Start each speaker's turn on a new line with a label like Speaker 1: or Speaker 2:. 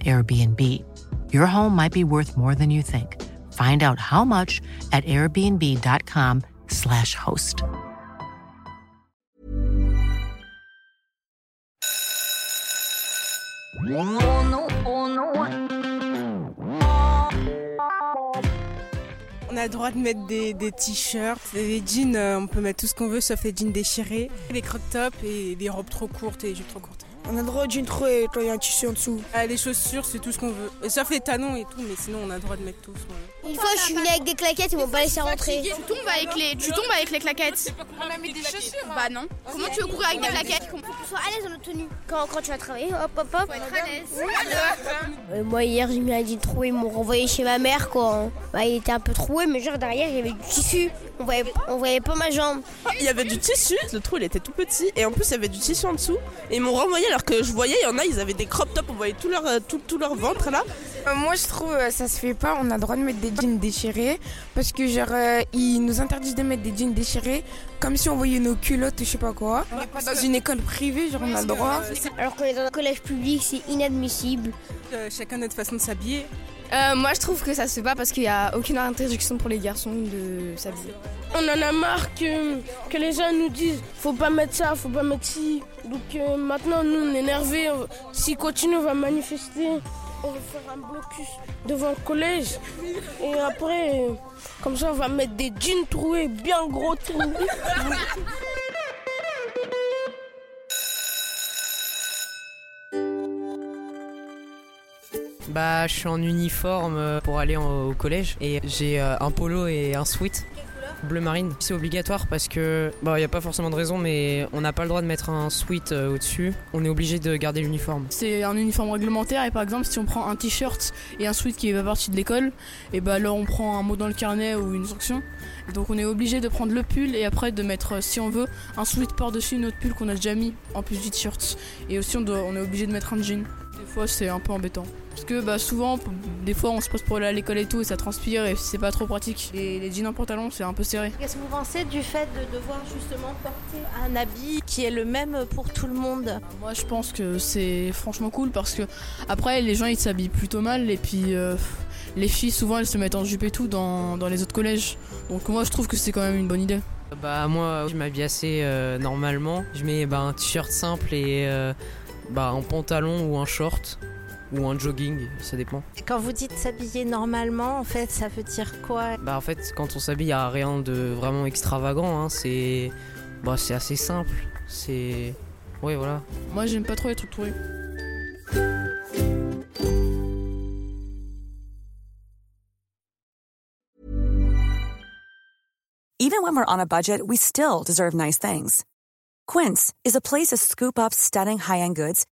Speaker 1: Airbnb. Your home might be worth more than you think. Find out how much at airbnb.com/slash host.
Speaker 2: On a le droit de mettre des, des t-shirts, des jeans, euh, on peut mettre tout ce qu'on veut sauf les jeans déchirés, les crop tops et les robes trop courtes et les jupes trop courtes.
Speaker 3: On a le droit d'une trouée quand il y a un tissu en dessous.
Speaker 2: Ah, les chaussures, c'est tout ce qu'on veut. Et sauf les talons et tout, mais sinon on a le droit de mettre tout. ouais.
Speaker 4: Une fois, je suis venue avec des claquettes, ils m'ont pas laissé rentrer.
Speaker 5: Tu tombes avec les, tu tombes avec les claquettes.
Speaker 2: On a mis des chaussures.
Speaker 5: Bah non. Comment tu veux courir avec des claquettes?
Speaker 4: Sois à l'aise dans notre tenue. Quand, quand tu vas travailler, hop, hop, hop.
Speaker 5: Faut être à l'aise.
Speaker 4: Euh, moi, hier, j'ai mis un jean troué, ils m'ont renvoyé chez ma mère, quoi. Bah, il était un peu troué, mais genre derrière, il y avait du tissu. On voyait, on voyait pas ma jambe.
Speaker 6: Il y avait du tissu, le trou il était tout petit et en plus il y avait du tissu en dessous et ils m'ont renvoyé alors que je voyais il y en a ils avaient des crop tops on voyait tout leur, euh, tout, tout leur ventre là
Speaker 3: moi, je trouve euh, ça se fait pas. On a le droit de mettre des jeans déchirés parce que genre euh, ils nous interdisent de mettre des jeans déchirés comme si on voyait nos culottes ou je sais pas quoi. Dans une école privée, genre on a le droit.
Speaker 4: Alors qu'on est dans un collège public, c'est inadmissible.
Speaker 2: Euh, chacun notre façon de s'habiller.
Speaker 7: Euh, moi, je trouve que ça se fait pas parce qu'il y a aucune interdiction pour les garçons de s'habiller.
Speaker 8: On en a marre que, que les gens nous disent faut pas mettre ça, faut pas mettre ci. Donc euh, maintenant, nous, on est énervés. S'ils continuent, on va manifester. On va faire un blocus devant le collège. Et après, comme ça, on va mettre des jeans troués, bien gros troués.
Speaker 9: Bah, je suis en uniforme euh, pour aller au collège et j'ai euh, un polo et un sweat. Bleu marine, c'est obligatoire parce que, bah, y a pas forcément de raison, mais on n'a pas le droit de mettre un sweat euh, au-dessus. On est obligé de garder l'uniforme.
Speaker 10: C'est un uniforme réglementaire et par exemple si on prend un t-shirt et un sweat qui est pas de l'école, et bah alors on prend un mot dans le carnet ou une sanction. Donc on est obligé de prendre le pull et après de mettre si on veut un sweat par-dessus notre pull qu'on a déjà mis en plus du t-shirt. Et aussi on, on est obligé de mettre un jean. Des fois c'est un peu embêtant. Parce que bah souvent, des fois on se pose pour aller à l'école et tout et ça transpire et c'est pas trop pratique. Et les jeans en pantalon c'est un peu serré.
Speaker 11: Qu'est-ce que vous pensez du fait de devoir justement porter un habit qui est le même pour tout le monde?
Speaker 10: Moi je pense que c'est franchement cool parce que après les gens ils s'habillent plutôt mal et puis euh, les filles souvent elles se mettent en jupe et tout dans, dans les autres collèges. Donc moi je trouve que c'est quand même une bonne idée.
Speaker 9: Bah, moi, je m'habille assez euh, normalement. Je mets bah, un t-shirt simple et euh, bah, un pantalon ou un short ou un jogging, ça dépend.
Speaker 11: Quand vous dites s'habiller normalement, en fait, ça veut dire quoi?
Speaker 9: Bah, en fait, quand on s'habille, y a rien de vraiment extravagant. hein. C'est bah, c'est assez simple. C'est. Ouais, voilà.
Speaker 10: Moi j'aime pas trop les trucs troués.
Speaker 12: Even when we're on a budget, we still deserve nice things. Quince is a place to scoop up stunning high-end goods